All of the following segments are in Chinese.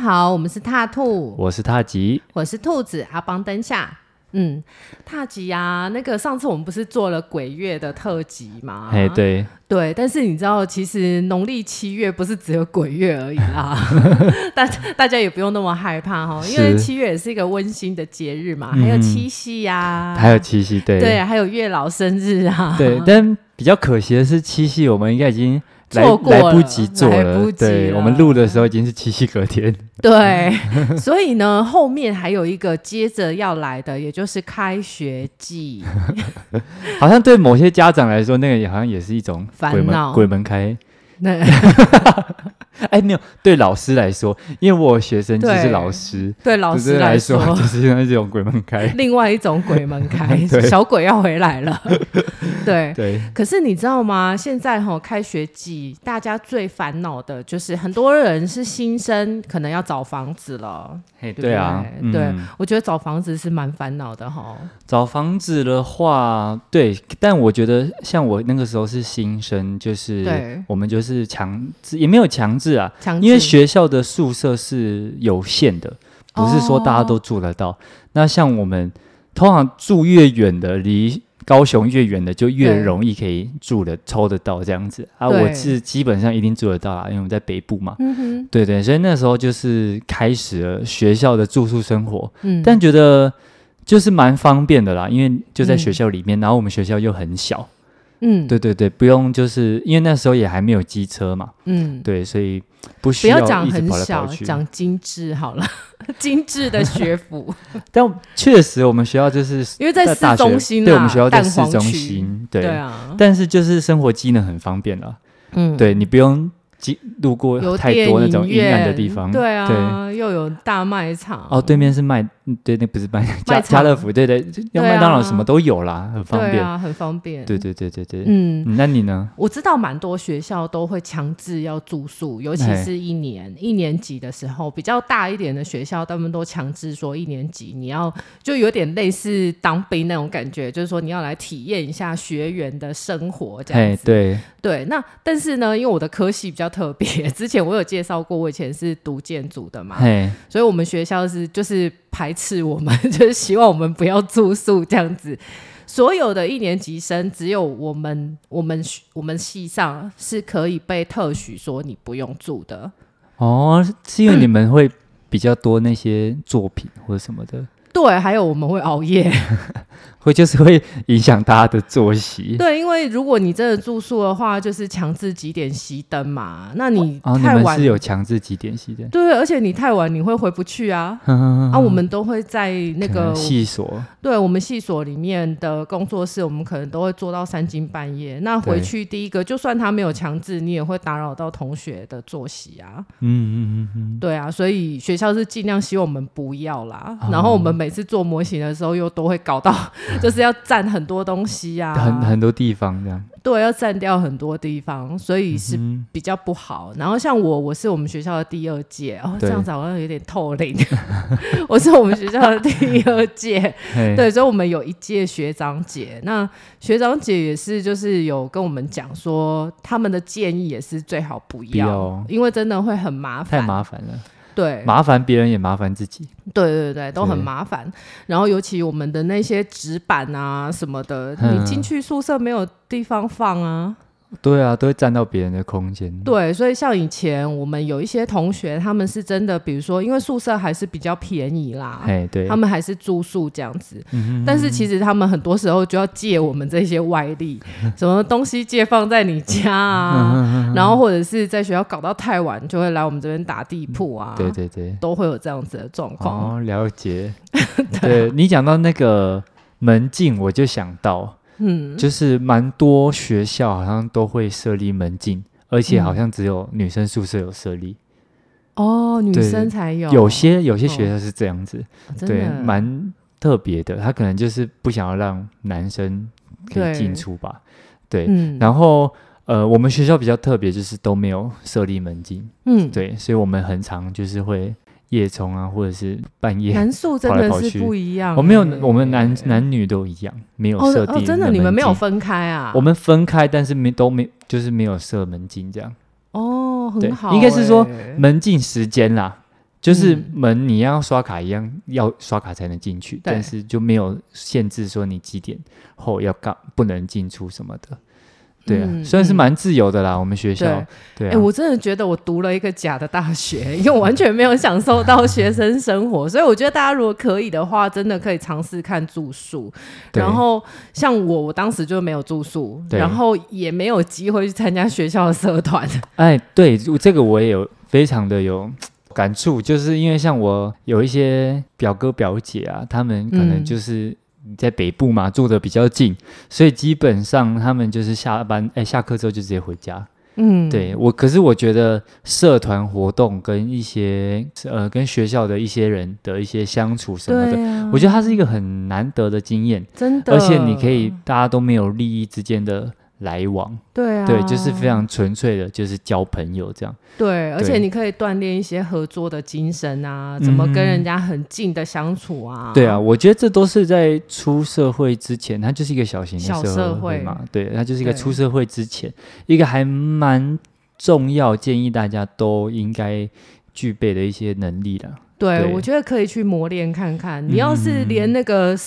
好，我们是踏兔，我是踏吉，我是兔子阿邦灯下。嗯，踏吉啊，那个上次我们不是做了鬼月的特辑吗？哎，对。对，但是你知道，其实农历七月不是只有鬼月而已啦，大大家也不用那么害怕哈，因为七月也是一个温馨的节日嘛，还有七夕呀、啊。嗯，还有七夕，对。对，还有月老生日啊，对，但比较可惜的是七夕，我们应该已经。错过来不及做了，了对，我们录的时候已经是七夕隔天。对，所以呢，后面还有一个接着要来的，也就是开学季。好像对某些家长来说，那个也好像也是一种烦恼鬼门开。对。哎，没有，对老师来说，因为我学生就是老师，对，对老师来说，就是因为这种鬼门开，另外一种鬼门开，小鬼要回来了。对对，可是你知道吗？现在哈、哦、开学季，大家最烦恼的就是很多人是新生，可能要找房子了。嘿，对啊，对，嗯、我觉得找房子是蛮烦恼的哈、哦。找房子的话，对，但我觉得像我那个时候是新生，就是我们就是强制，也没有强制。是啊，因为学校的宿舍是有限的，不是说大家都住得到。哦、那像我们通常住越远的，离高雄越远的，就越容易可以住的抽得到这样子啊。我是基本上一定住得到啦，因为我们在北部嘛。嗯，对对，所以那时候就是开始了学校的住宿生活。嗯，但觉得就是蛮方便的啦，因为就在学校里面，嗯、然后我们学校又很小。嗯，对对对，不用，就是因为那时候也还没有机车嘛。嗯，对，所以不需要讲很小，讲精致好了，精致的学府。但确实，我们学校就是 因为在市中心，对，我们学校在市中心，对，对啊。但是就是生活机能很方便了，嗯，对你不用。路过太多那种阴暗的地方，对啊，又有大卖场。哦，对面是卖，对，那不是卖 家家乐福，对对，要麦当劳什么都有啦，很方便，对啊很方便。对对对对对，嗯，那你呢？我知道蛮多学校都会强制要住宿，尤其是一年一年级的时候，比较大一点的学校，他们都强制说一年级你要就有点类似当兵那种感觉，就是说你要来体验一下学员的生活这样子。对对，那但是呢，因为我的科系比较。特别，之前我有介绍过，我以前是读建筑的嘛，所以我们学校是就是排斥我们，就是希望我们不要住宿这样子。所有的一年级生，只有我们我们我们系上是可以被特许说你不用住的。哦，是因为你们会比较多那些作品或者什么的。对，还有我们会熬夜。会就是会影响大家的作息。对，因为如果你真的住宿的话，就是强制几点熄灯嘛。那你太晚、哦、是有强制几点熄灯？对，而且你太晚你会回不去啊。啊，我们都会在那个系所。对，我们系所里面的工作室，我们可能都会做到三更半夜。那回去第一个，就算他没有强制，你也会打扰到同学的作息啊。嗯嗯嗯嗯。对啊，所以学校是尽量希望我们不要啦。哦、然后我们每次做模型的时候，又都会搞到。就是要占很多东西呀、啊，很很多地方这样。对，要占掉很多地方，所以是比较不好。嗯、然后像我，我是我们学校的第二届哦，这样子好像有点透灵。我是我们学校的第二届，对，所以我们有一届学长姐。那学长姐也是，就是有跟我们讲说，他们的建议也是最好不要，不要因为真的会很麻烦，太麻烦了。对，麻烦别人也麻烦自己。对对对，都很麻烦。然后尤其我们的那些纸板啊什么的，你进去宿舍没有地方放啊。对啊，都会占到别人的空间。对，所以像以前我们有一些同学，他们是真的，比如说，因为宿舍还是比较便宜啦，对，他们还是住宿这样子。但是其实他们很多时候就要借我们这些外力，什么东西借放在你家啊，嗯、然后或者是在学校搞到太晚，就会来我们这边打地铺啊。对对对，都会有这样子的状况。哦，了解。对，对你讲到那个门禁，我就想到。嗯，就是蛮多学校好像都会设立门禁，而且好像只有女生宿舍有设立。哦，女生才有。有些有些学校是这样子，哦、对，蛮特别的。他可能就是不想要让男生可以进出吧。对，对嗯、然后呃，我们学校比较特别，就是都没有设立门禁。嗯，对，所以我们很常就是会。夜冲啊，或者是半夜 跑来跑去，男宿真的是不一样、欸。我没有，我们男男女都一样，没有设定、哦哦。真的，你们没有分开啊？我们分开，但是没都没，就是没有设门禁这样。哦，很好、欸。应该是说门禁时间啦，就是门你要刷卡一样，要刷卡才能进去，但是就没有限制说你几点后要干不能进出什么的。对啊，算是蛮自由的啦。嗯、我们学校，对，哎、啊欸，我真的觉得我读了一个假的大学，因为我完全没有享受到学生生活。所以我觉得大家如果可以的话，真的可以尝试看住宿。然后像我，我当时就没有住宿，然后也没有机会去参加学校的社团。哎，对，这个我也有非常的有感触，就是因为像我有一些表哥表姐啊，他们可能就是。嗯在北部嘛，住的比较近，所以基本上他们就是下班，哎，下课之后就直接回家。嗯，对我，可是我觉得社团活动跟一些呃，跟学校的一些人的一些相处什么的，啊、我觉得它是一个很难得的经验，真的。而且你可以大家都没有利益之间的。来往，对啊，对，就是非常纯粹的，就是交朋友这样。对，而且你可以锻炼一些合作的精神啊，怎么跟人家很近的相处啊。对啊，我觉得这都是在出社会之前，它就是一个小型的社会嘛。对，它就是一个出社会之前一个还蛮重要，建议大家都应该具备的一些能力啦。对，对我觉得可以去磨练看看。你要是连那个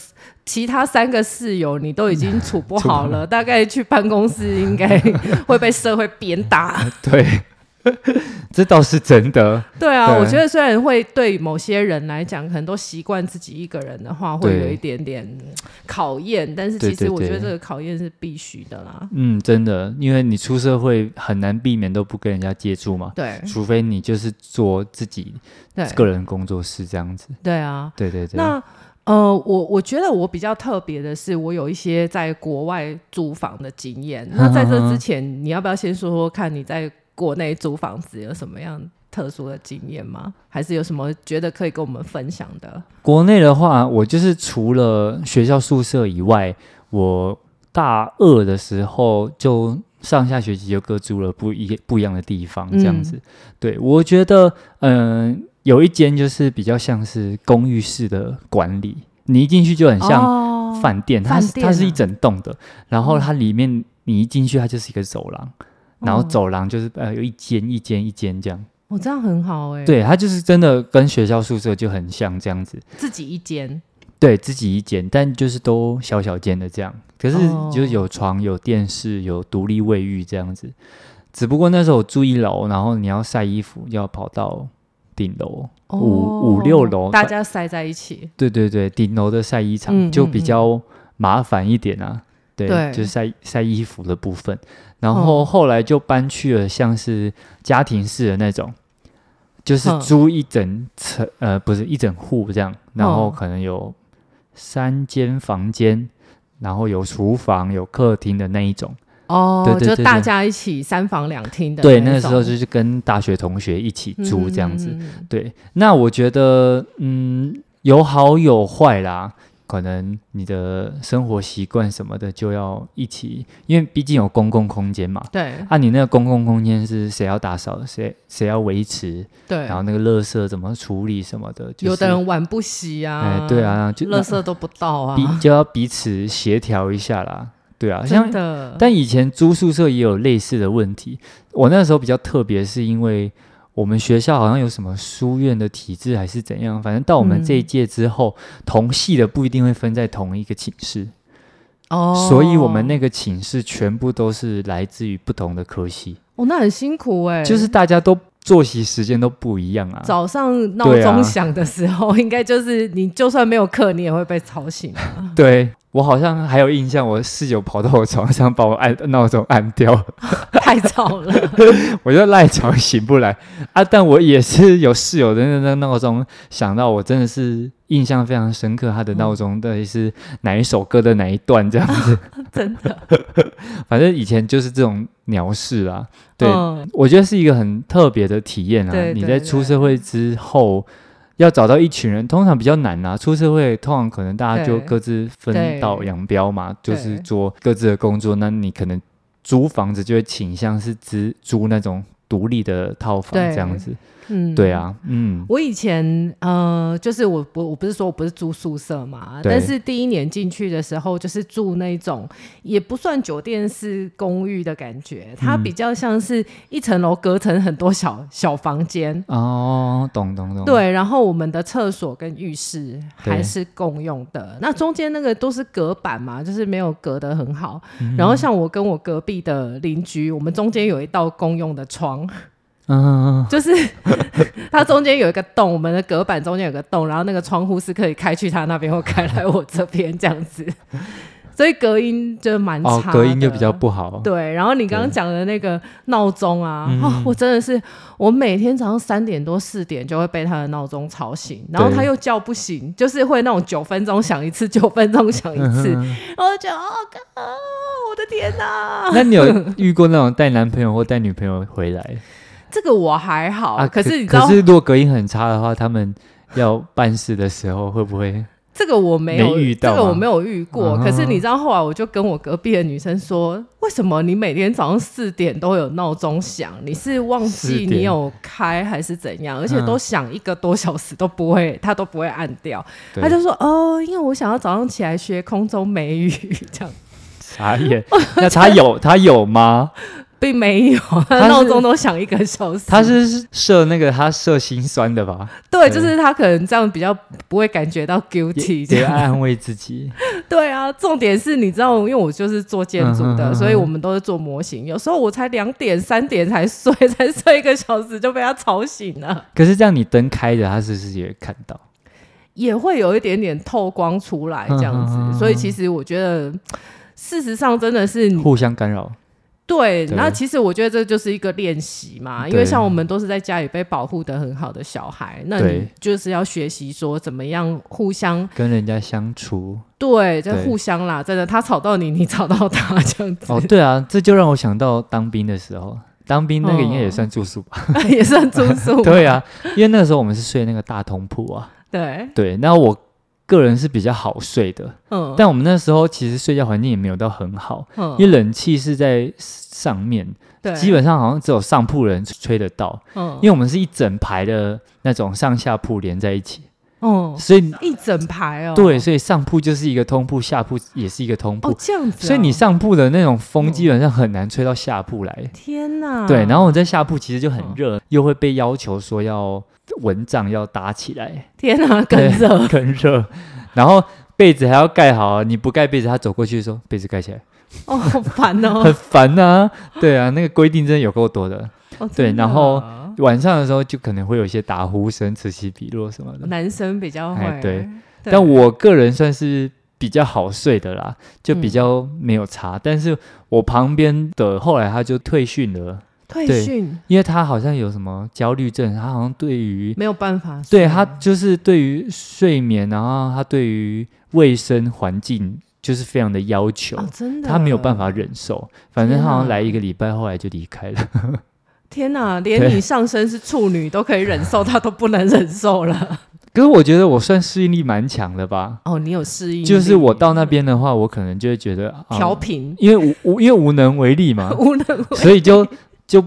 其他三个室友你都已经 处不好了，大概去办公室应该会被社会鞭打。对。这倒是真的。对啊，对我觉得虽然会对某些人来讲，可能都习惯自己一个人的话，会有一点点考验。但是其实我觉得这个考验是必须的啦。嗯，真的，因为你出社会很难避免都不跟人家接触嘛。对，除非你就是做自己个人工作室这样子。对啊，对对对。那呃，我我觉得我比较特别的是，我有一些在国外租房的经验。那在这之 前，你要不要先说说看你在？国内租房子有什么样特殊的经验吗？还是有什么觉得可以跟我们分享的？国内的话，我就是除了学校宿舍以外，我大二的时候就上下学期就各租了不一不一样的地方，这样子。嗯、对，我觉得，嗯、呃，有一间就是比较像是公寓式的管理，你一进去就很像饭店，哦、它是、啊、它是一整栋的，然后它里面你一进去，它就是一个走廊。然后走廊就是呃有一间一间一间这样，哦，这样很好哎。对，它就是真的跟学校宿舍就很像这样子，自己一间，对自己一间，但就是都小小间的这样。可是就是有床、有电视、有独立卫浴这样子。只不过那时候我住一楼，然后你要晒衣服要跑到顶楼五五六楼，大家晒在一起。对对对，顶楼的晒衣场就比较麻烦一点啊。对，就是晒晒衣服的部分。然后后来就搬去了像是家庭式的那种，哦、就是租一整层，呃，不是一整户这样，然后可能有三间房间，然后有厨房、有客厅的那一种。哦，对对对对，就大家一起三房两厅的。对，那个时候就是跟大学同学一起住这样子。嗯、对，那我觉得，嗯，有好有坏啦。可能你的生活习惯什么的就要一起，因为毕竟有公共空间嘛。对。啊，你那个公共空间是谁要打扫，谁谁要维持？对。然后那个垃圾怎么处理什么的，就是、有的人玩不洗啊。哎，对啊，就垃圾都不到啊。彼就要彼此协调一下啦。对啊，真的像。但以前租宿舍也有类似的问题。我那时候比较特别，是因为。我们学校好像有什么书院的体制还是怎样，反正到我们这一届之后，嗯、同系的不一定会分在同一个寝室，哦，所以我们那个寝室全部都是来自于不同的科系。哦，那很辛苦哎，就是大家都作息时间都不一样啊。早上闹钟响的时候，啊、应该就是你就算没有课，你也会被吵醒啊。对。我好像还有印象，我室友跑到我床上把我按闹钟按掉，太吵了，我就赖床醒不来啊！但我也是有室友的那那闹钟响到，我真的是印象非常深刻。他的闹钟到底是哪一首歌的哪一段这样子？真的，反正以前就是这种鸟事啊。对，嗯、我觉得是一个很特别的体验啊！对对对，你在出社会之后。要找到一群人，通常比较难啊。出社会，通常可能大家就各自分道扬镳嘛，就是做各自的工作。那你可能租房子就会倾向是只租那种独立的套房这样子。嗯，对啊，嗯，我以前呃，就是我我我不是说我不是住宿舍嘛，但是第一年进去的时候，就是住那种也不算酒店式公寓的感觉，它比较像是一层楼隔成很多小小房间。哦，懂懂懂。对，然后我们的厕所跟浴室还是共用的，那中间那个都是隔板嘛，就是没有隔得很好。嗯、然后像我跟我隔壁的邻居，我们中间有一道公用的窗。嗯，就是 它中间有一个洞，我们的隔板中间有个洞，然后那个窗户是可以开去他那边或开来我这边这样子，所以隔音就蛮差，哦，隔音就比较不好。对，然后你刚刚讲的那个闹钟啊，哦，我真的是我每天早上三点多四点就会被他的闹钟吵醒，然后他又叫不醒，就是会那种九分钟响一次，九分钟响一次，嗯、然后就哦，我的天哪！那你有遇过那种带男朋友或带女朋友回来？这个我还好，啊、可是你知道，可是如果隔音很差的话，他们要办事的时候会不会？这个我没有遇到，这个我没有遇过。可是你知道，后来我就跟我隔壁的女生说：“为什么你每天早上四点都有闹钟响？你是忘记你有开还是怎样？而且都响一个多小时都不会，她都不会按掉。”她就说：“哦，因为我想要早上起来学空中美语，这样。”傻眼，那他有他有吗？并没有，他闹钟都响一个小时。他是设那个，他设心酸的吧？对，就是他可能这样比较不会感觉到 guilty，这样安慰自己。对啊，重点是你知道，因为我就是做建筑的，嗯、所以我们都是做模型。有时候我才两点、三点才睡，才睡一个小时就被他吵醒了。可是这样你灯开着，他是不是也看到？也会有一点点透光出来这样子。嗯、所以其实我觉得，事实上真的是互相干扰。对，然后其实我觉得这就是一个练习嘛，因为像我们都是在家里被保护的很好的小孩，那你就是要学习说怎么样互相跟人家相处。对，就互相啦，真的，他吵到你，你吵到他这样子。哦，对啊，这就让我想到当兵的时候，当兵那个应该也算住宿吧，哦、也算住宿。对啊，因为那个时候我们是睡那个大通铺啊。对对，那我。个人是比较好睡的，嗯，但我们那时候其实睡觉环境也没有到很好，嗯，因为冷气是在上面，对，基本上好像只有上铺人吹得到，嗯，因为我们是一整排的那种上下铺连在一起，嗯，所以一整排哦，对，所以上铺就是一个通铺，下铺也是一个通铺，哦，这样子，所以你上铺的那种风基本上很难吹到下铺来，天哪，对，然后我在下铺其实就很热，又会被要求说要。蚊帐要搭起来，天哪，更热，更热。然后被子还要盖好，你不盖被子，他走过去说被子盖起来。哦，好烦哦，很烦啊。对啊，那个规定真的有够多的。哦、对，然后晚上的时候就可能会有一些打呼声、此起彼落什么的。男生比较会。对，对但我个人算是比较好睡的啦，就比较没有差。嗯、但是我旁边的后来他就退训了。退训，因为他好像有什么焦虑症，他好像对于没有办法，对他就是对于睡眠，然后他对于卫生环境就是非常的要求，哦、真的，他没有办法忍受。反正他好像来一个礼拜，后来就离开了。天哪，连你上身是处女都可以忍受，他都不能忍受了。可是我觉得我算适应力蛮强的吧？哦，你有适应，就是我到那边的话，我可能就会觉得调频、哦，因为无无因为无能为力嘛，无能为力，所以就。就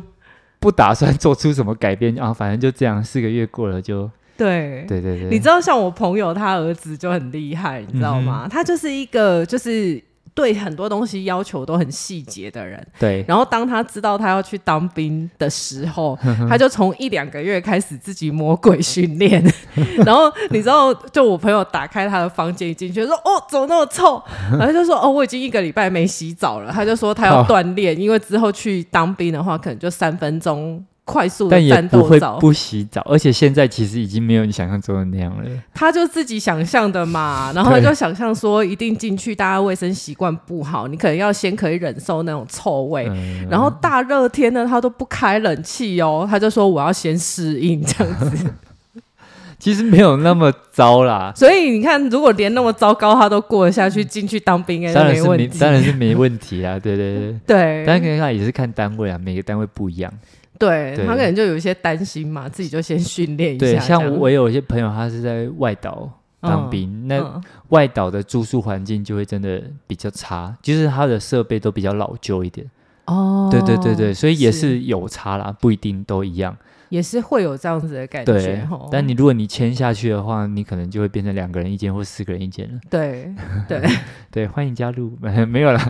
不打算做出什么改变啊，反正就这样，四个月过了就对对对对。你知道，像我朋友他儿子就很厉害，你知道吗？嗯、他就是一个就是。对很多东西要求都很细节的人，对。然后当他知道他要去当兵的时候，他就从一两个月开始自己魔鬼训练。然后你知道，就我朋友打开他的房间一进去说：“哦，怎么那么臭？” 然后就说：“哦，我已经一个礼拜没洗澡了。”他就说他要锻炼，因为之后去当兵的话，可能就三分钟。快速的战斗澡，但也不会不洗澡，而且现在其实已经没有你想象中的那样了。他就自己想象的嘛，然后他就想象说，一定进去，大家卫生习惯不好，你可能要先可以忍受那种臭味，嗯、然后大热天呢，他都不开冷气哦，他就说我要先适应这样子。其实没有那么糟啦，所以你看，如果连那么糟糕他都过得下去，进去当兵，当然是没，当然是没问题啦。对对对，对，但可能也是看单位啊，每个单位不一样。对，对他可能就有一些担心嘛，自己就先训练一下。对，像我有一些朋友，他是在外岛当兵，嗯、那外岛的住宿环境就会真的比较差，就是他的设备都比较老旧一点。哦，对对对对，所以也是有差啦，不一定都一样。也是会有这样子的感觉。对，但你如果你签下去的话，你可能就会变成两个人一间或四个人一间了。对对 对，欢迎加入，没有了。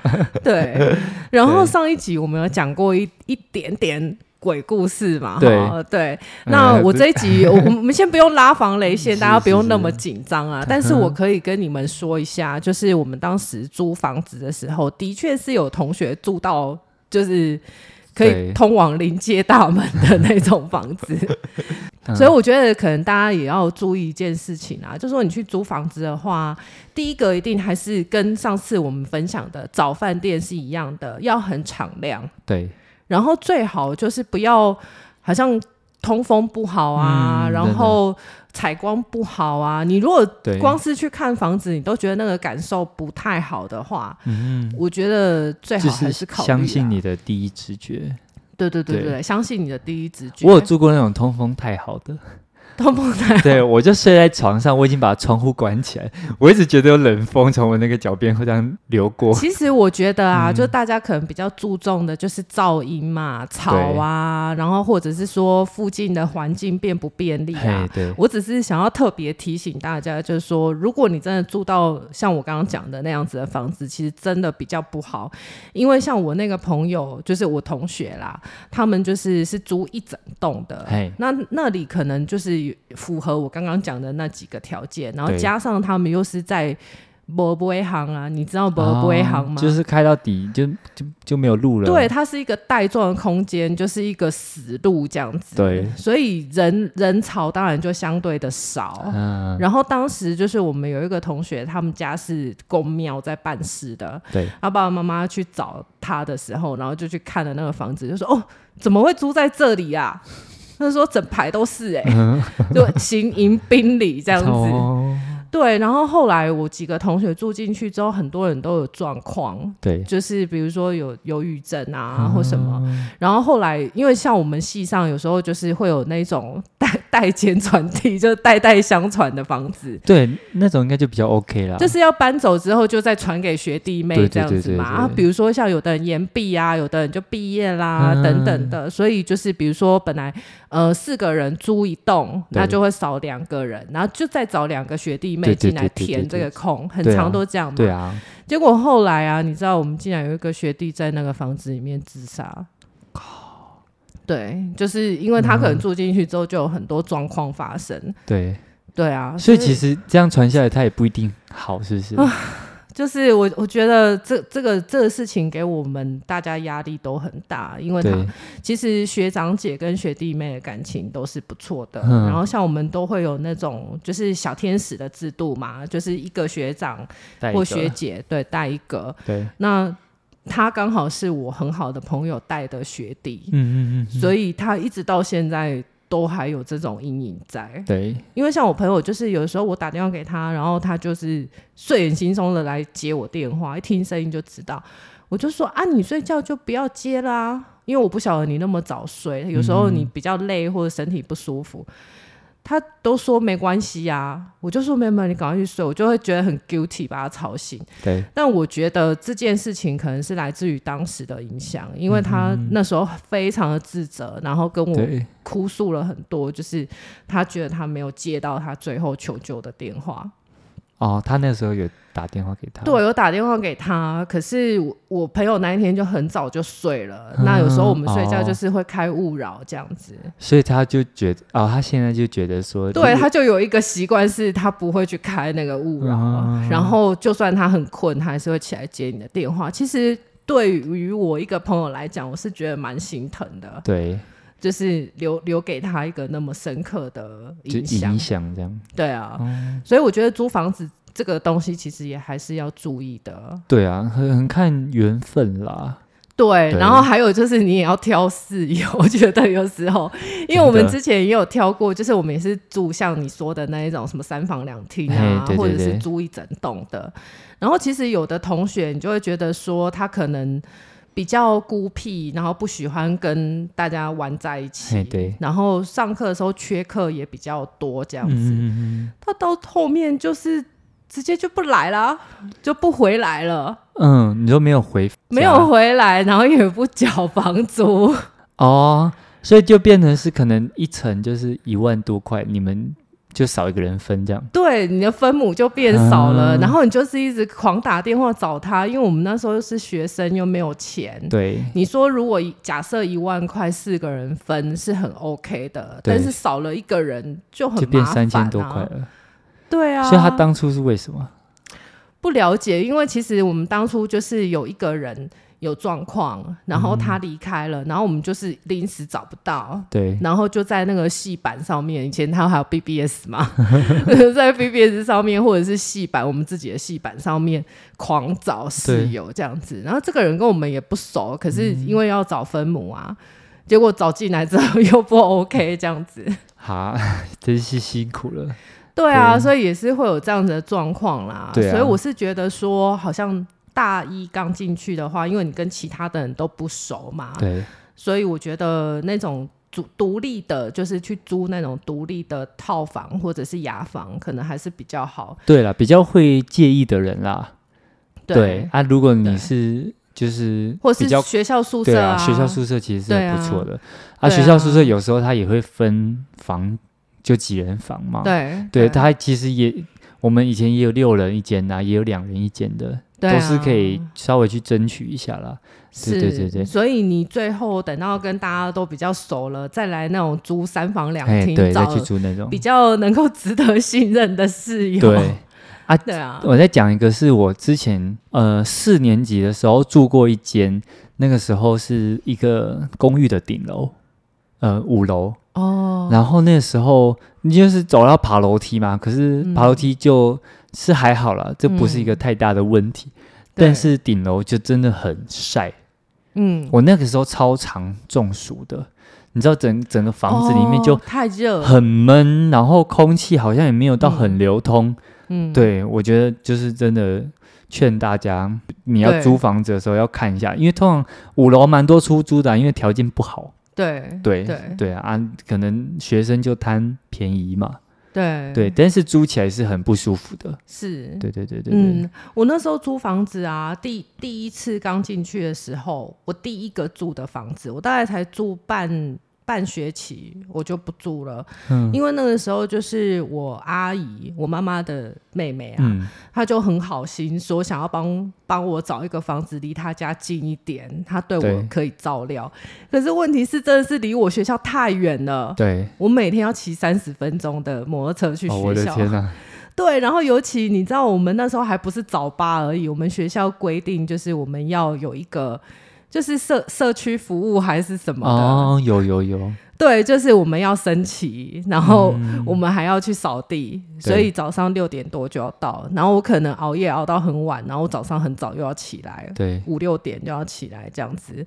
对，然后上一集我们有讲过一一点点。鬼故事嘛，对对，那我这一集，我我们先不用拉防雷线，大家不用那么紧张啊。但是我可以跟你们说一下，就是我们当时租房子的时候，的确是有同学住到就是可以通往临街大门的那种房子。所以我觉得可能大家也要注意一件事情啊，就是说你去租房子的话，第一个一定还是跟上次我们分享的找饭店是一样的，要很敞亮。对。然后最好就是不要好像通风不好啊，嗯、然后采光不好啊。你如果光是去看房子，你都觉得那个感受不太好的话，嗯，我觉得最好还是考虑、啊、相信你的第一直觉。对对对对，对相信你的第一直觉。我有住过那种通风太好的。对，我就睡在床上，我已经把窗户关起来，我一直觉得有冷风从我那个脚边会这样流过。其实我觉得啊，嗯、就大家可能比较注重的就是噪音嘛，吵啊，然后或者是说附近的环境便不便利啊。对，我只是想要特别提醒大家，就是说，如果你真的住到像我刚刚讲的那样子的房子，其实真的比较不好，因为像我那个朋友，就是我同学啦，他们就是是租一整栋的，那那里可能就是。符合我刚刚讲的那几个条件，然后加上他们又是在博博行啊，你知道博博行吗？就是开到底就就就没有路了。对，它是一个带状的空间，就是一个死路这样子。对，所以人人潮当然就相对的少。嗯。然后当时就是我们有一个同学，他们家是公庙在办事的。对。他爸爸妈妈去找他的时候，然后就去看了那个房子，就说：“哦，怎么会租在这里呀？”他说整排都是哎、欸，就行迎宾礼这样子。对，然后后来我几个同学住进去之后，很多人都有状况，对，就是比如说有忧郁症啊、嗯、或什么。然后后来，因为像我们系上有时候就是会有那种代代间传递，就是代代相传的房子，对，那种应该就比较 OK 了。就是要搬走之后就再传给学弟妹这样子嘛。啊，比如说像有的人延毕啊，有的人就毕业啦、嗯、等等的，所以就是比如说本来呃四个人租一栋，那就会少两个人，然后就再找两个学弟妹。进来填这个空，很长都这样嘛。对啊。结果后来啊，你知道我们竟然有一个学弟在那个房子里面自杀。对，就是因为他可能住进去之后就有很多状况发生。对，对啊。所以其实这样传下来，他也不一定好，是不是？就是我，我觉得这这个这个事情给我们大家压力都很大，因为他其实学长姐跟学弟妹的感情都是不错的，嗯，然后像我们都会有那种就是小天使的制度嘛，就是一个学长或学姐对带一个，对，那他刚好是我很好的朋友带的学弟，嗯嗯嗯，嗯，所以他一直到现在。都还有这种阴影在，对，因为像我朋友，就是有的时候我打电话给他，然后他就是睡眼惺忪的来接我电话，一听声音就知道，我就说啊，你睡觉就不要接啦，因为我不晓得你那么早睡，有时候你比较累或者身体不舒服。嗯他都说没关系呀、啊，我就说没有没有，你赶快去睡，我就会觉得很 guilty，把他吵醒。对，但我觉得这件事情可能是来自于当时的影响，因为他那时候非常的自责，然后跟我哭诉了很多，就是他觉得他没有接到他最后求救的电话。哦，他那时候有打电话给他，对，有打电话给他。可是我，我朋友那一天就很早就睡了。嗯、那有时候我们睡觉就是会开勿扰这样子，所以他就觉得，哦，他现在就觉得说，对，他就有一个习惯是，他不会去开那个勿扰、嗯，然后就算他很困，他还是会起来接你的电话。其实对于我一个朋友来讲，我是觉得蛮心疼的。对，就是留留给他一个那么深刻的影响，影响这样。对啊、嗯，所以我觉得租房子。这个东西其实也还是要注意的。对啊，很很看缘分啦。对，然后还有就是你也要挑室友，我觉得有时候，因为我们之前也有挑过，就是我们也是住像你说的那一种什么三房两厅啊，对对对，或者是租一整栋的。然后其实有的同学，你就会觉得说他可能比较孤僻，然后不喜欢跟大家玩在一起。对，然后上课的时候缺课也比较多，这样子。嗯，他到后面就是。直接就不来了，就不回来了。嗯，你就没有回，没有回来，然后也不缴房租。哦，所以就变成是可能一层就是一万多块，你们。就少一个人分这样，对，你的分母就变少了，嗯、然后你就是一直狂打电话找他，因为我们那时候又是学生又没有钱。对，你说如果假设一万块四个人分是很 OK 的，但是少了一个人就很麻烦、啊、就变三千多块了。对啊，所以他当初是为什么？不了解，因为其实我们当初就是有一个人。有状况，然后他离开了，嗯，然后我们就是临时找不到，对，然后就在那个戏板上面，以前他还有 BBS 嘛，在 BBS 上面或者是戏板，我们自己的戏板上面狂找室友这样子，然后这个人跟我们也不熟，可是因为要找分母啊，嗯，结果找进来之后又不 OK 这样子，哈，真是辛苦了。对啊，对，所以也是会有这样子的状况啦，对啊，所以我是觉得说好像。大一刚进去的话，因为你跟其他的人都不熟嘛，对，所以我觉得那种独独立的，就是去租那种独立的套房或者是雅房，可能还是比较好。对啦，比较会介意的人啦。对，对啊，如果你是就是或是学校宿舍啊，啊，学校宿舍其实是不错的啊，啊。学校宿舍有时候他也会分房，就几人房嘛。对，对，他其实也，我们以前也有六人一间呐，也有两人一间的。啊、都是可以稍微去争取一下啦，对对对对。所以你最后等到跟大家都比较熟了，再来那种租三房两厅，对，再去租那种比较能够值得信任的室友。对啊，对啊。我再讲一个，是我之前呃四年级的时候住过一间，那个时候是一个公寓的顶楼，呃五楼哦。然后那个时候你就是走要爬楼梯嘛，可是爬楼梯就。嗯是还好啦，这不是一个太大的问题。嗯、但是顶楼就真的很晒。嗯，我那个时候超常中暑的。你知道整整个房子里面就太热，很闷，然后空气好像也没有到很流通。嗯，对，我觉得就是真的劝大家，你要租房子的时候要看一下，因为通常五楼蛮多出租的，因为条件不好。对对对对啊，可能学生就贪便宜嘛。对对，但是租起来是很不舒服的。是，对对对对，对。嗯，我那时候租房子啊，第第一次刚进去的时候，我第一个租的房子，我大概才住半。半学期我就不住了，嗯，因为那个时候就是我阿姨，我妈妈的妹妹啊，嗯，她就很好心说想要帮帮我找一个房子离她家近一点，她对我可以照料。可是问题是真的是离我学校太远了，对，我每天要骑三十分钟的摩托车去学校。哦，我的天哪！对，然后尤其你知道，我们那时候还不是早八而已，我们学校规定就是我们要有一个。就是社社区服务还是什么的。哦，有有有，对，就是我们要升旗，然后我们还要去扫地，嗯，所以早上六点多就要到，然后我可能熬夜熬到很晚，然后早上很早又要起来，对，五六点就要起来这样子，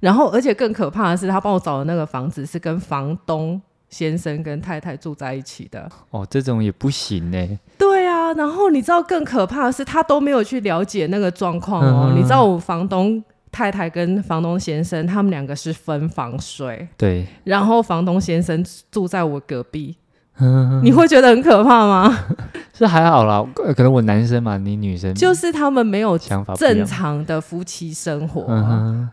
然后而且更可怕的是，他帮我找的那个房子是跟房东先生跟太太住在一起的，哦，这种也不行呢。对啊，然后你知道更可怕的是，他都没有去了解那个状况哦，嗯，你知道我房东。太太跟房东先生，他们两个是分房睡。对。然后房东先生住在我隔壁，你会觉得很可怕吗？是还好啦，可能我男生嘛，你女生就是他们没有正常的夫妻生活。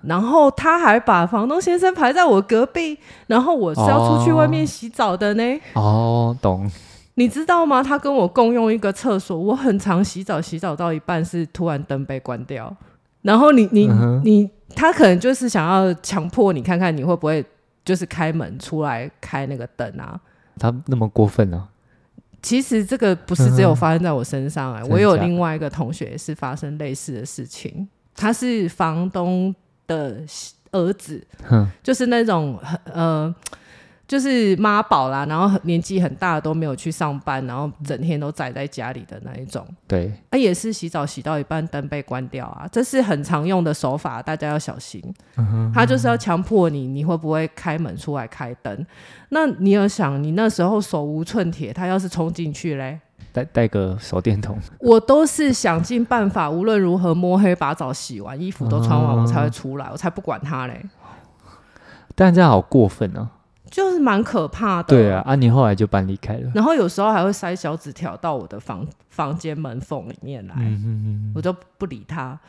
然后他还把房东先生排在我隔壁，然后我是要出去外面洗澡的呢。哦，懂。你知道吗？他跟我共用一个厕所，我很常洗澡，洗澡到一半是突然灯被关掉。然后你你、嗯、你，他可能就是想要强迫你看看你会不会就是开门出来开那个灯啊？他那么过分呢、啊？其实这个不是只有发生在我身上哎、欸嗯，我有另外一个同学也是发生类似的事情。他是房东的儿子，嗯、就是那种呃。就是妈宝啦，然后年纪很大都没有去上班，然后整天都宅在家里的那一种。对，他、啊、也是洗澡洗到一半灯被关掉啊，这是很常用的手法，大家要小心。嗯哼，他就是要强迫你，你会不会开门出来开灯？那你有想，你那时候手无寸铁，他要是冲进去嘞，带带个手电筒。我都是想尽办法，无论如何摸黑把澡洗完，衣服都穿完，我才会出来，我才不管他嘞。但这样好过分哦、啊。就是蛮可怕的。对啊，啊，你后来就搬离开了。然后有时候还会塞小纸条到我的房房间门缝里面来，我都不理他。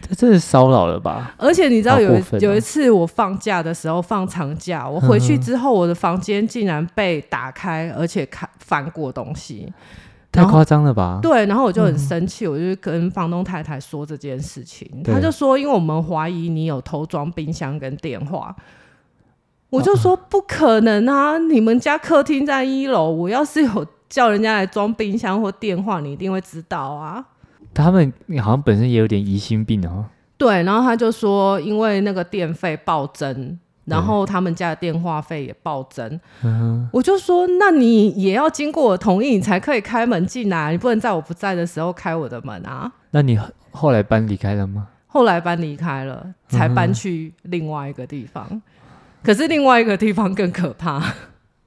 这真是骚扰了吧？而且你知道有、哦、有一次我放假的时候放长假，我回去之后，我的房间竟然被打开，而且看翻过东西，太夸张了吧？对，然后我就很生气，我就跟房东太太说这件事情，嗯、他就说，因为我们怀疑你有偷装冰箱跟电话，我就说不可能啊！哦、你们家客厅在一楼，我要是有叫人家来装冰箱或电话，你一定会知道啊。他们好像本身也有点疑心病哦。对，然后他就说，因为那个电费暴增，然后他们家的电话费也暴增。嗯，我就说，那你也要经过我同意，你才可以开门进来，你不能在我不在的时候开我的门啊。那你后来搬离开了吗？后来搬离开了，才搬去另外一个地方。嗯、可是另外一个地方更可怕。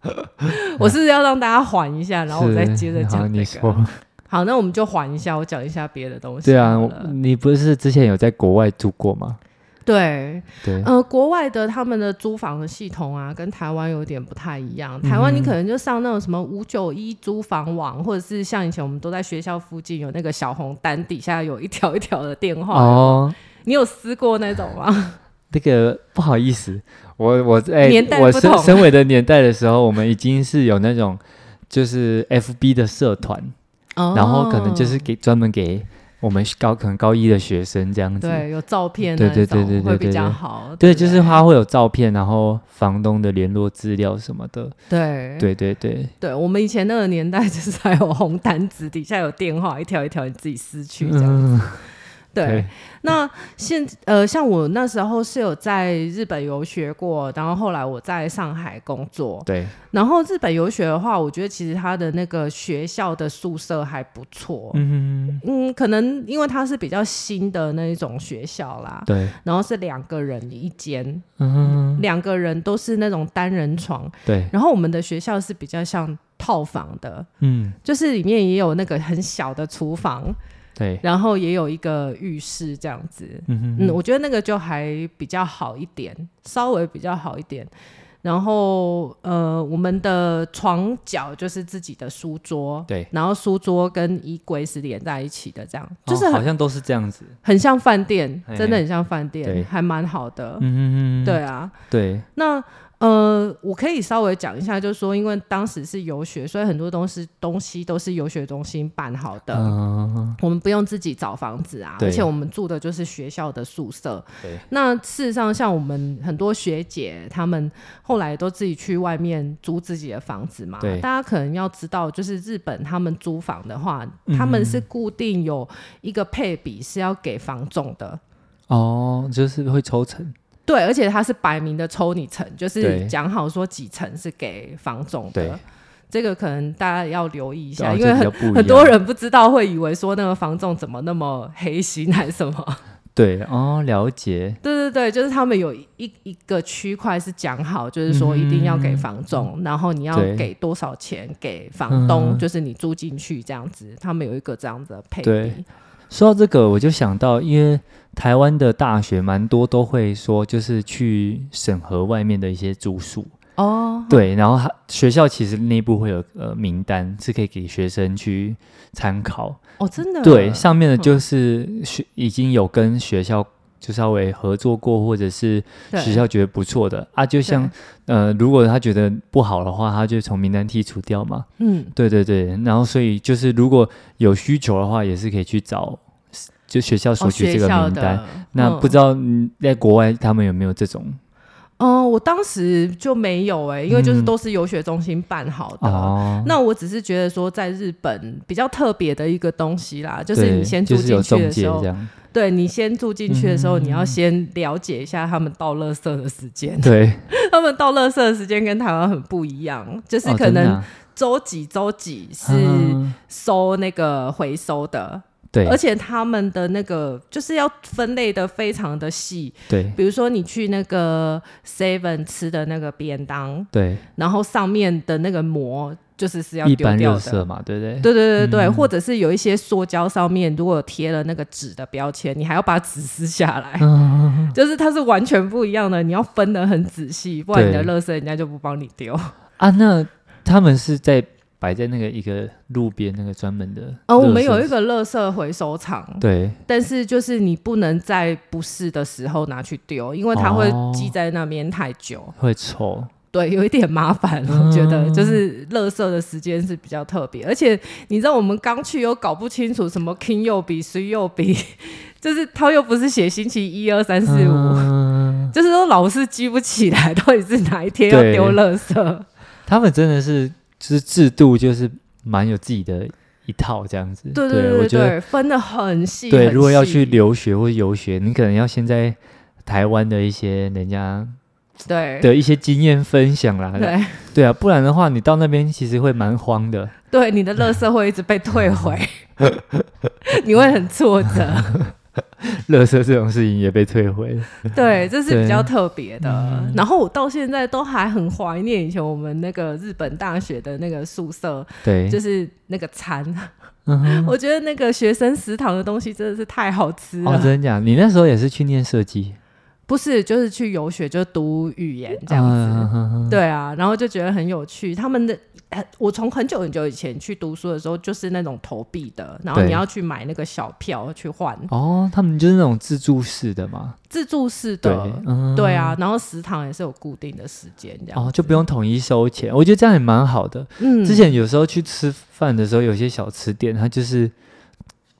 我是要让大家缓一下，然后我再接着讲、这个。好，那我们就缓一下，我讲一下别的东西。对啊，你不是之前有在国外住过吗？对对，呃，国外的他们的租房的系统啊，跟台湾有点不太一样。台湾你可能就上那种什么五九一租房网，或者是像以前我们都在学校附近有那个小红单，底下有一条一条的电话哦。你有撕过那种吗？那个不好意思，我我哎，我身身为的年代的时候，我们已经是有那种就是 FB 的社团。然后可能就是给专门给我们高可能高一的学生这样子，对，有照片，对对对对对，会比较好。对，就是他会有照片，然后房东的联络资料什么的。对对对对，对我们以前那个年代，就是还有红单子，底下有电话，一条一条你自己撕去这样子。对，对那现呃，像我那时候是有在日本游学过，然后后来我在上海工作。对，然后日本游学的话，我觉得其实他的那个学校的宿舍还不错。嗯嗯，可能因为它是比较新的那一种学校啦。对，然后是两个人一间，嗯，两个人都是那种单人床。对，然后我们的学校是比较像套房的，嗯，就是里面也有那个很小的厨房。对，然后也有一个浴室这样子，嗯嗯，我觉得那个就还比较好一点，稍微比较好一点。然后呃，我们的床脚就是自己的书桌，对，然后书桌跟衣柜是连在一起的，这样，就是好像都是这样子，很像饭店，真的很像饭店，还蛮好的，嗯哼哼，对啊，对，那。呃，我可以稍微讲一下，就是说，因为当时是游学，所以很多东西东西都是游学中心办好的，嗯，我们不用自己找房子啊，而且我们住的就是学校的宿舍。那事实上，像我们很多学姐，她们后来都自己去外面租自己的房子嘛。对，大家可能要知道，就是日本他们租房的话，嗯，他们是固定有一个配比是要给房总的。哦，就是会抽成。对，而且他是摆明的抽你成，就是讲好说几成是给房总的。这个可能大家要留意一下，因为很很多人不知道，会以为说那个房仲怎么那么黑心还是什么？对哦，了解。对对对，就是他们有一一个区块是讲好，就是说一定要给房仲，嗯、然后你要给多少钱给房东，就是你租进去这样子，他们有一个这样子的配比。说到这个，我就想到，因为台湾的大学蛮多都会说，就是去审核外面的一些住宿哦。对，然后他学校其实内部会有呃名单，是可以给学生去参考哦。真的？对，上面的就是学已经有跟学校就稍微合作过，或者是学校觉得不错的啊。就像呃，如果他觉得不好的话，他就从名单剔除掉嘛。嗯，对对对。然后所以就是如果有需求的话，也是可以去找。就学校索取这个名单，那不知道你在国外他们有没有这种？哦、呃，我当时就没有哎、欸，因为就是都是游学中心办好的。嗯、那我只是觉得说，在日本比较特别的一个东西啦，就是你先住进去的时候，就是、对你先住进去的时候，嗯、你要先了解一下他们倒垃圾的时间。对，他们倒垃圾的时间跟台湾很不一样，就是可能周几周几是收那个回收的。对，而且他们的那个就是要分类的非常的细。对，比如说你去那个 Seven 吃的那个便当，对，然后上面的那个膜就是是要丢掉的，嘛，对不对？对对对对，嗯、或者是有一些塑胶上面如果贴了那个纸的标签，你还要把纸撕下来，嗯、就是它是完全不一样的，你要分得很仔细，不然你的垃圾人家就不帮你丢。啊，那他们是在摆在那个一个路边那个专门的。哦，我们有一个垃圾回收厂。对。但是就是你不能在不是的时候拿去丢，因为它会积在那边太久，哦、会臭。对，有一点麻烦，我觉得就是垃圾的时间是比较特别，而且你知道我们刚去又搞不清楚什么 king 又比谁又比，就是他又不是写星期一二三四五，就是说老是记不起来到底是哪一天要丢垃圾。他们真的是就是制度就是蛮有自己的一套这样子，对对对，对，我觉得分的很细。对，如果要去留学或游学，你可能要先在台湾的一些人家。对的一些经验分享啦，对对啊，不然的话，你到那边其实会蛮慌的。对，你的垃圾会一直被退回，你会很挫折。垃圾这种事情也被退回，对，这是比较特别的。嗯、然后我到现在都还很怀念以前我们那个日本大学的那个宿舍，对，就是那个餐。嗯、我觉得那个学生食堂的东西真的是太好吃了。哦，真的假的？你那时候也是去念设计？不是，就是去游学，就读语言这样子。嗯、对啊，然后就觉得很有趣。他们的，我从很久很久以前去读书的时候，就是那种投币的，然后你要去买那个小票去换。哦，他们就是那种自助式的嘛？自助式的，对，嗯、对啊。然后食堂也是有固定的时间，这样哦，就不用统一收钱。我觉得这样也蛮好的。嗯，之前有时候去吃饭的时候，有些小吃店，他就是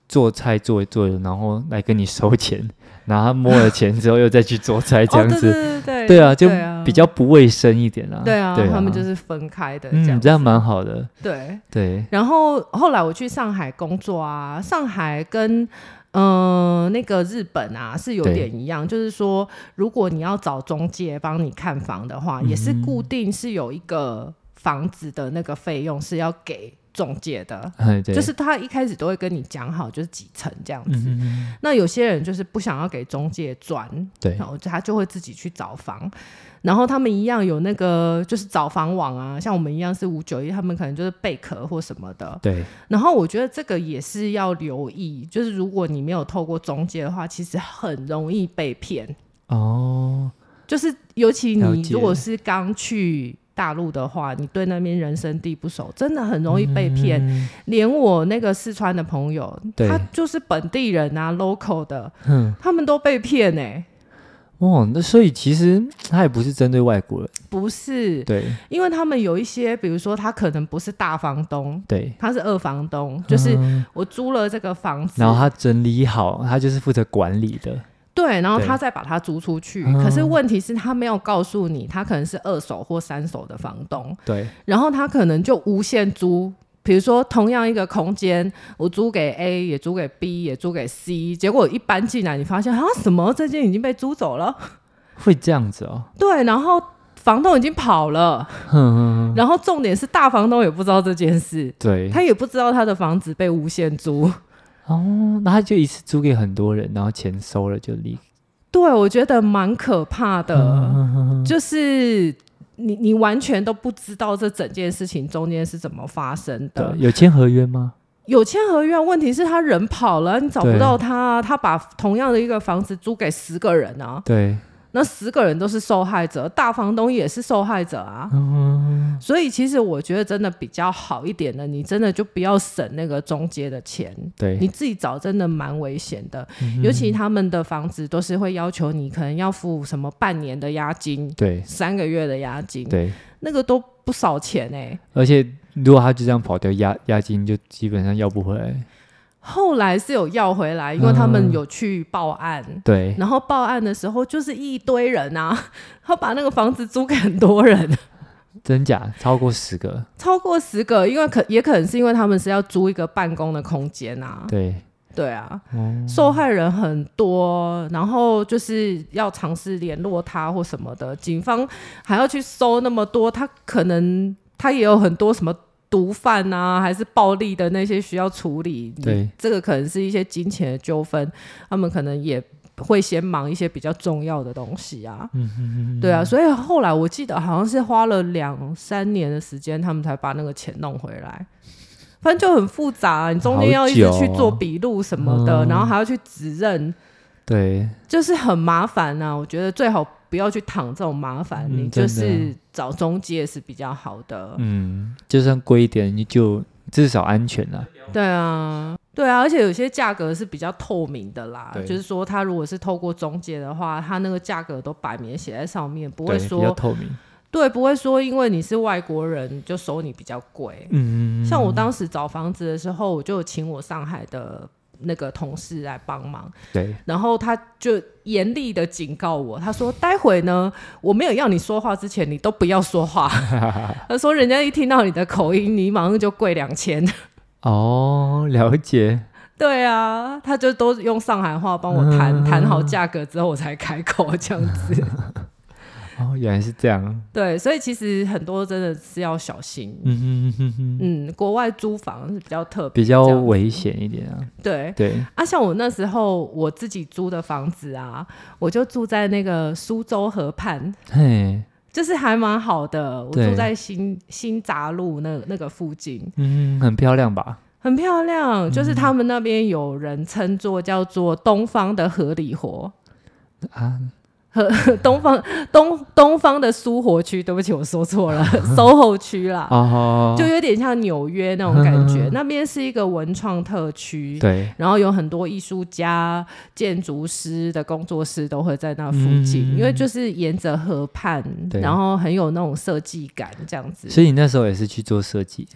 做菜做一做，然后来跟你收钱。然后他摸了钱之后，又再去做菜，这样子，哦、对，对，对，对，对啊，就比较不卫生一点啦。对啊，对啊，他们就是分开的这样，嗯，这样蛮好的。对对。然后后来我去上海工作啊，上海跟嗯、呃、那个日本啊是有点一样，就是说，如果你要找中介帮你看房的话，也是固定是有一个房子的那个费用是要给。中介的，就是他一开始都会跟你讲好，就是几层这样子。嗯嗯，那有些人就是不想要给中介赚，对，然后他就会自己去找房。然后他们一样有那个就是找房网啊，像我们一样是五九一，他们可能就是贝壳或什么的。对。然后我觉得这个也是要留意，就是如果你没有透过中介的话，其实很容易被骗。哦。就是尤其你如果是刚去。大陆的话，你对那边人生地不熟，真的很容易被骗。嗯、连我那个四川的朋友，他就是本地人啊，local 的，嗯，他们都被骗哎、欸。哦，那所以其实他也不是针对外国人，不是，对，因为他们有一些，比如说他可能不是大房东，对，他是二房东，就是我租了这个房子，然后他整理好，他就是负责管理的。对，然后他再把它租出去。可是问题是，他没有告诉你，他可能是二手或三手的房东。对，然后他可能就无限租，比如说同样一个空间，我租给 A，也租给 B，也租给 C，结果一搬进来，你发现啊，什么这间已经被租走了？会这样子哦？对，然后房东已经跑了。然后重点是大房东也不知道这件事，对，他也不知道他的房子被无限租。哦，那他就一次租给很多人，然后钱收了就离。对，我觉得蛮可怕的，嗯、就是你你完全都不知道这整件事情中间是怎么发生的。有签合约吗？有签合约，问题是他人跑了，你找不到他，他把同样的一个房子租给十个人啊。对。那十个人都是受害者，大房东也是受害者啊。嗯，所以其实我觉得真的比较好一点的，你真的就不要省那个中介的钱。对，你自己找真的蛮危险的，嗯，尤其他们的房子都是会要求你可能要付什么半年的押金，对，三个月的押金，对，那个都不少钱哎，欸。而且如果他就这样跑掉，押押金就基本上要不回来。后来是有要回来，因为他们有去报案。嗯、对，然后报案的时候就是一堆人啊，他把那个房子租给很多人，真假？超过十个，超过十个，因为可也可能是因为他们是要租一个办公的空间啊。对，对啊、嗯，受害人很多，然后就是要尝试联络他或什么的，警方还要去搜那么多，他可能他也有很多什么。毒贩啊，还是暴力的那些需要处理。对，这个可能是一些金钱的纠纷，他们可能也会先忙一些比较重要的东西啊。嗯哼哼哼。对啊，所以后来我记得好像是花了两三年的时间，他们才把那个钱弄回来。反正就很复杂啊，你中间要一直去做笔录什么的，嗯，然后还要去指认。对，就是很麻烦啊。我觉得最好不要去淌这种麻烦，嗯、你就是找中介是比较好的。嗯，就算贵一点，你就至少安全了。对啊，对啊，而且有些价格是比较透明的啦，就是说他如果是透过中介的话，他那个价格都摆明写在上面，不会说比较透明。对，不会说因为你是外国人就收你比较贵。嗯，像我当时找房子的时候，我就请我上海的那个同事来帮忙。对，然后他就严厉的警告我，他说：“待会呢，我没有要你说话之前，你都不要说话。”他说：“人家一听到你的口音，你马上就贵两千。”哦，了解。对啊，他就都用上海话帮我谈谈好价格之后，我才开口这样子。哦，原来是这样。对，所以其实很多真的是要小心。嗯哼哼哼。嗯，国外租房是比较特别，比较危险一点啊。对对。啊，像我那时候我自己租的房子啊，我就住在那个苏州河畔，嘿，就是还蛮好的。我住在新新闸路那那个附近，嗯，很漂亮吧？很漂亮，就是他们那边有人称作叫做东方的合理活啊。和 东方东东方的苏活区，对不起，我说错了，SOHO 区啦，就有点像纽约那种感觉。那边是一个文创特区，对，然后有很多艺术家、建筑师的工作室都会在那附近，因为就是沿着河畔，然后很有那种设计感，这样子。所以你那时候也是去做设计？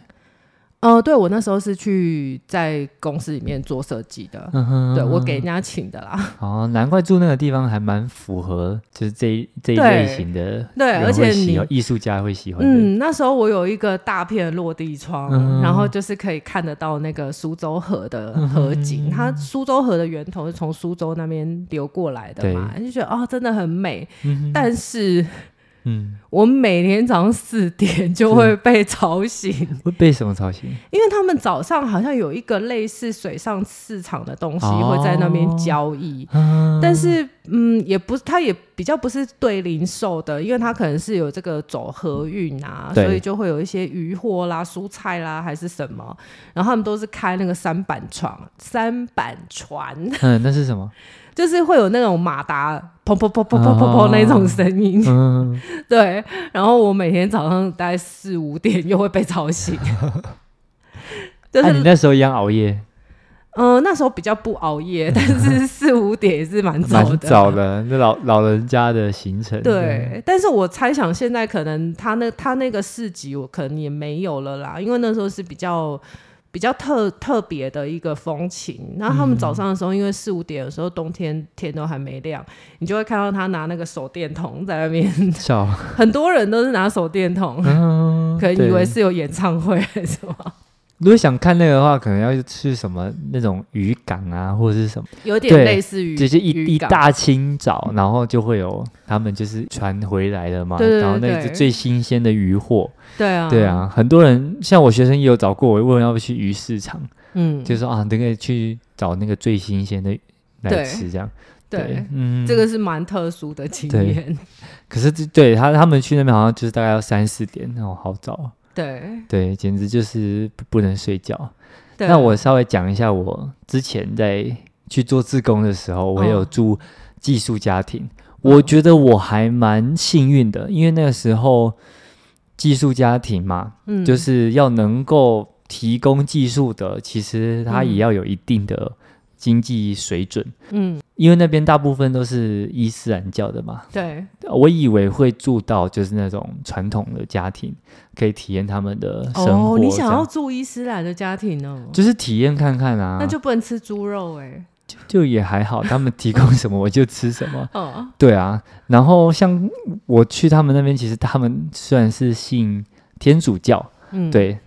哦，对，我那时候是去在公司里面做设计的，嗯哼，对，我给人家请的啦。哦，难怪住那个地方还蛮符合，就是这一这一类型的，对，而且你艺术家会喜欢。嗯，那时候我有一个大片落地窗，嗯，然后就是可以看得到那个苏州河的河景。嗯，它苏州河的源头是从苏州那边流过来的嘛，就觉得哦，真的很美。嗯，但是。嗯，我每天早上四点就会被吵醒。会被什么吵醒？因为他们早上好像有一个类似水上市场的东西会在那边交易，哦、但是嗯，也不是，它也比较不是对零售的，因为它可能是有这个走河运啊，所以就会有一些渔货啦、蔬菜啦还是什么，然后他们都是开那个三板床，三板船。嗯，那是什么？就是会有那种马达砰砰砰砰砰砰砰那种声音，嗯、对。然后我每天早上大概四五点又会被吵醒。那、就是啊、你那时候一样熬夜？嗯、呃，那时候比较不熬夜，但是四五点也是蛮早的。蛮早的，那老老人家的行程。对，对但是我猜想现在可能他那他那个市集我可能也没有了啦，因为那时候是比较。比较特特别的一个风情，然后他们早上的时候，因为四五点的时候，冬天天都还没亮，你就会看到他拿那个手电筒在那边，笑。很多人都是拿手电筒，嗯、可能以为是有演唱会还是什么。如果想看那个的话，可能要去什么那种渔港啊，或者是什么，有点类似于，就是一一大清早，然后就会有他们就是船回来了嘛，对对对对，然后那个最新鲜的渔货，对啊，对啊，很多人像我学生也有找过我，问要不要去鱼市场，嗯，就说啊，那个去找那个最新鲜的来吃，这样，对，嗯，这个是蛮特殊的经验。可是对他他们去那边好像就是大概要三四点，那种好早。对。对，简直就是不能睡觉。那我稍微讲一下，我之前在去做自工的时候，我有住寄宿家庭。哦、我觉得我还蛮幸运的，因为那个时候寄宿家庭嘛，嗯、就是要能够提供寄宿的，其实他也要有一定的经济水准。嗯。因为那边大部分都是伊斯兰教的嘛，对，我以为会住到就是那种传统的家庭，可以体验他们的生活。哦，你想要住伊斯兰的家庭呢？就是体验看看啊。那就不能吃猪肉哎、就也还好，他们提供什么我就吃什么。哦，对啊。然后像我去他们那边，其实他们虽然是信天主教，嗯，对，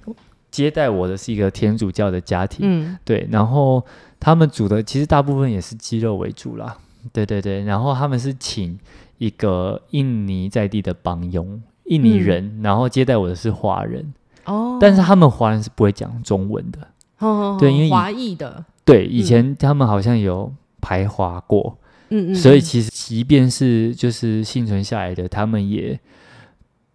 接待我的是一个天主教的家庭，嗯，对，然后。他们煮的其实大部分也是鸡肉为主啦，对对对。然后他们是请一个印尼在地的帮佣，印尼人，嗯、然后接待我的是华人。哦。但是他们华人是不会讲中文的。哦。对，因为华裔的。对，以前他们好像有排华过。嗯嗯。所以其实即便是就是幸存下来的，他们也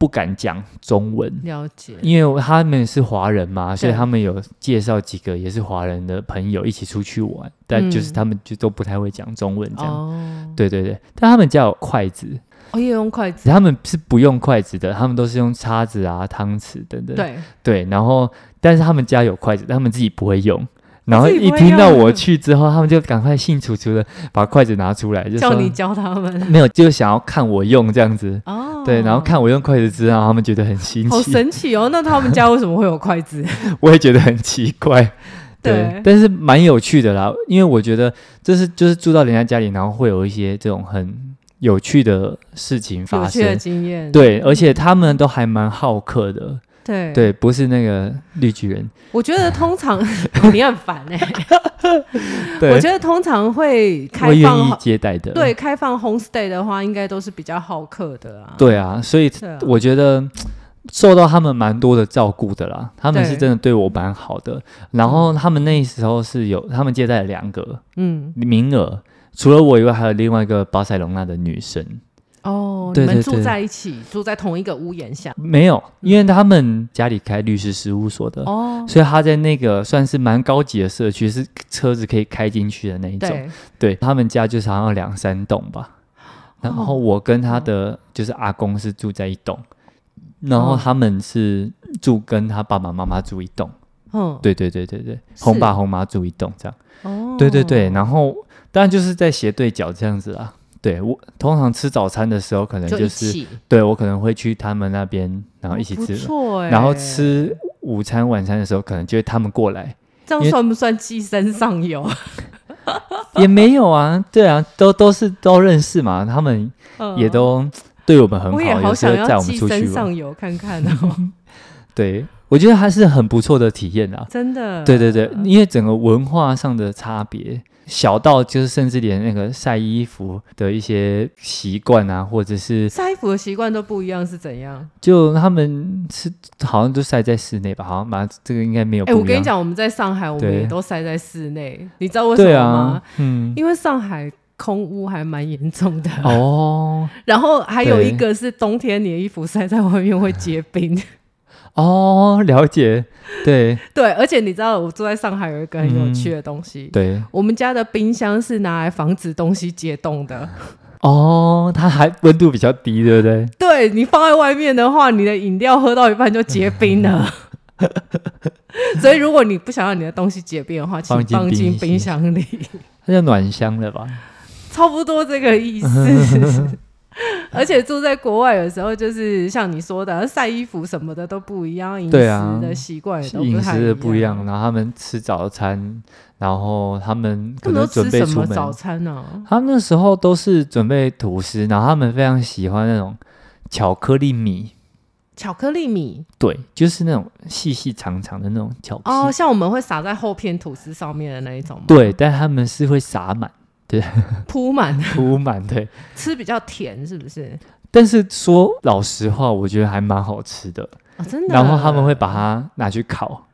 不敢讲中文。了解，因为他们是华人嘛，所以他们有介绍几个也是华人的朋友一起出去玩，但就是他们就都不太会讲中文这样。嗯、对对对，但他们家有筷子。哦，也用筷子？他们是不用筷子的，他们都是用叉子啊、汤匙等等。对对，然后但是他们家有筷子，但他们自己不会用。然后一听到我去之后，他们就赶快兴楚楚的把筷子拿出来，就叫你教他们。没有，就想要看我用这样子。哦，对，然后看我用筷子之后，他们觉得很新奇，好神奇哦！那他们家为什么会有筷子？我也觉得很奇怪。对，对，但是蛮有趣的啦，因为我觉得这是就是住到人家家里，然后会有一些这种很。有趣的事情发生，有趣的经验，对，而且他们都还蛮好客的，对对，不是那个绿巨人。我觉得通常 你很烦 哎，我觉得通常会开放愿意接待的，对，开放 homestay 的话，应该都是比较好客的啊。对啊，所以我觉得受到他们蛮多的照顾的啦，他们是真的对我蛮好的。然后他们那时候是有他们接待了两个嗯名额。除了我以外，还有另外一个巴塞隆纳的女生。哦，对对对，你们住在一起，住在同一个屋檐下？没有，因为他们家里开律师事务所的，哦，所以他在那个算是蛮高级的社区，是车子可以开进去的那一种。对，对他们家就是好像两三栋吧。然后我跟他的就是阿公是住在一栋，然后他们是住跟他爸爸妈妈住一栋。嗯，对对对对对，红爸红妈住一栋这样。哦，对对对，然后。当然就是在斜对角这样子啊。对，我通常吃早餐的时候，可能就是就对我可能会去他们那边，然后一起吃。哦欸、然后吃午餐、晚餐的时候，可能就会他们过来。这样算不算寄生上游？也没有啊，对啊，都都是都认识嘛，他们也都对我们很好。我也好想要寄生上游看看哦。对，我觉得还是很不错的体验啊，真的。对对对，因为整个文化上的差别。小到就是甚至连那个晒衣服的一些习惯啊，或者是晒衣服的习惯都不一样，是怎样？就他们是好像都晒在室内吧？好像嘛，这个应该没有。哎、欸，我跟你讲，我们在上海，我们也都晒在室内。你知道为什么吗？啊、嗯，因为上海空污还蛮严重的哦。然后还有一个是冬天，你的衣服晒在外面会结冰。哦，了解，对 对，而且你知道我住在上海有一个很有趣的东西，嗯、对，我们家的冰箱是拿来防止东西结冻的。哦，它还温度比较低，对不对？对，你放在外面的话，你的饮料喝到一半就结冰了。所以如果你不想让你的东西结冰的话，请放进冰箱里。它叫暖箱了吧？差不多这个意思。而且住在国外，有时候就是像你说的，晒衣服什么的都不一样，饮食的习惯也都不太一样。饮食的不一样，然后他们吃早餐，然后他们可能准备什么早餐呢？他们那时候都是准备吐司，然后他们非常喜欢那种巧克力米。巧克力米，对，就是那种细细长长的那种巧克力。哦，像我们会撒在厚片吐司上面的那一种吗？对，但他们是会撒满。对，铺满铺满，对，吃比较甜，是不是？但是说老实话，我觉得还蛮好吃的，哦，真的。然后他们会把它拿去烤，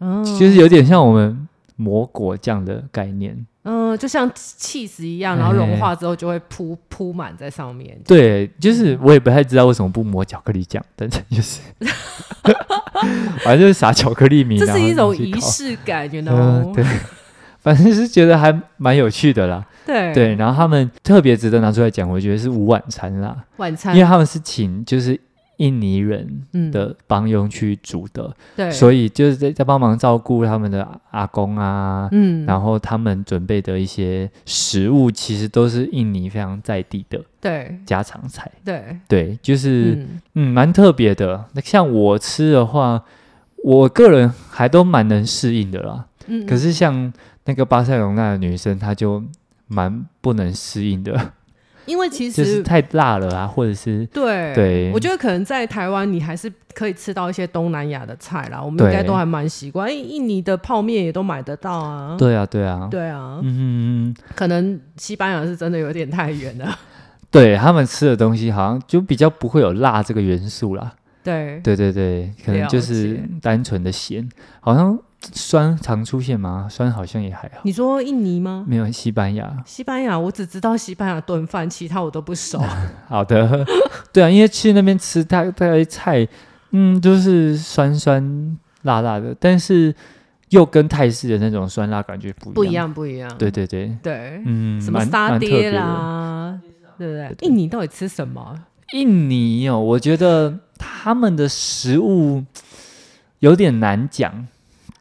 嗯，就是有点像我们抹果酱的概念，嗯，就像起司一样，然后融化之后就会铺铺满在上面。对，就是我也不太知道为什么不抹巧克力酱，但是就是，反正就是撒巧克力米，这是一种仪式感，you know？对。反正是觉得还蛮有趣的啦，对。对，然后他们特别值得拿出来讲，我觉得是午晚餐啦，晚餐，因为他们是请就是印尼人的帮佣去煮的，嗯、对，所以就是在在帮忙照顾他们的阿公啊，嗯，然后他们准备的一些食物其实都是印尼非常在地的，对，家常菜，对。对，就是嗯。蛮、嗯、特别的。那像我吃的话，我个人还都蛮能适应的啦，嗯，可是像。那个巴塞隆那的女生，她就蛮不能适应的，因为其实就是太辣了啊，或者是对对，我觉得可能在台湾你还是可以吃到一些东南亚的菜啦，我们应该都还蛮习惯。印尼的泡面也都买得到啊，对啊，对啊，对啊，嗯，可能西班牙是真的有点太远了，对他们吃的东西好像就比较不会有辣这个元素啦，对，对对对，可能就是单纯的咸，好像。酸常出现吗？酸好像也还好。你说印尼吗？没有，西班牙。西班牙，我只知道西班牙炖饭，其他我都不熟。好的，对啊，因为去那边吃，大概菜，嗯，都、就是酸酸辣辣的，但是又跟泰式的那种酸辣感觉不一样，不一样，不一样。对对对对，嗯，什么沙爹啦，对不对，对？印尼到底吃什么？印尼哦，我觉得他们的食物有点难讲。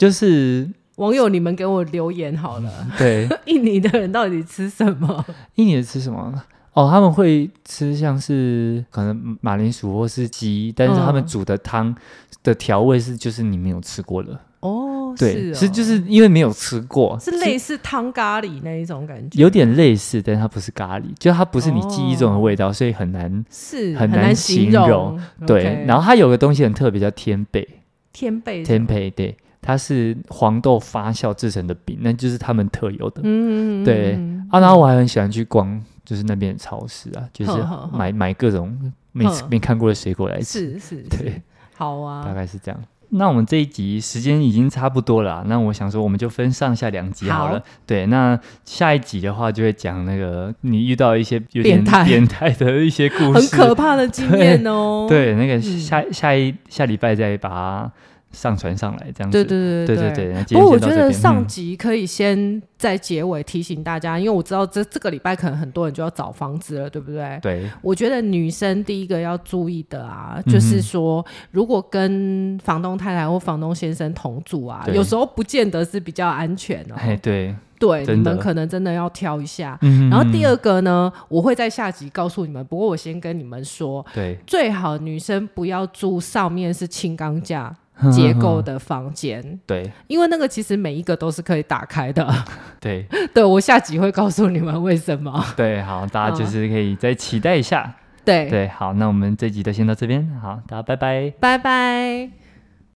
就是网友，你们给我留言好了。嗯、对，印尼的人到底吃什么？印尼的吃什么？哦，他们会吃像是可能马铃薯或是鸡，但是他们煮的汤的调味是就是你没有吃过的哦。对，是、哦、就是因为没有吃过，是类似汤咖喱那一种感觉，有点类似，但它不是咖喱，就它不是你记忆中的味道，哦、所以很难是很难形容。形容对然后它有个东西很特别，叫天贝。天贝，天贝，对。它是黄豆发酵制成的饼，那就是他们特有的。嗯，对啊，然后我还很喜欢去逛，就是那边的超市啊，就是买买各种没没看过的水果来吃。是是，对，好啊，大概是这样。那我们这一集时间已经差不多了，那我想说我们就分上下两集好了。好，对，那下一集的话就会讲那个你遇到一些有点变态的一些故事，很可怕的经验哦。对，对那个下、嗯、下一下礼拜再把它。上传上来这样子，对对对对对对。不过我觉得上集可以先在结尾提醒大家，嗯、因为我知道这这个礼拜可能很多人就要找房子了，对不对？对。我觉得女生第一个要注意的啊，就是说，如果跟房东太太或房东先生同住啊，有时候不见得是比较安全哦。哎，对。对，你们可能真的要挑一下。嗯。然后第二个呢，我会在下集告诉你们。不过我先跟你们说，对，最好女生不要住上面是轻钢架。结构的房间，对，因为那个其实每一个都是可以打开的，对，对，我下集会告诉你们为什么，对，好，大家就是可以再期待一下，对，对，好，那我们这集就先到这边，好，大家拜拜，拜拜。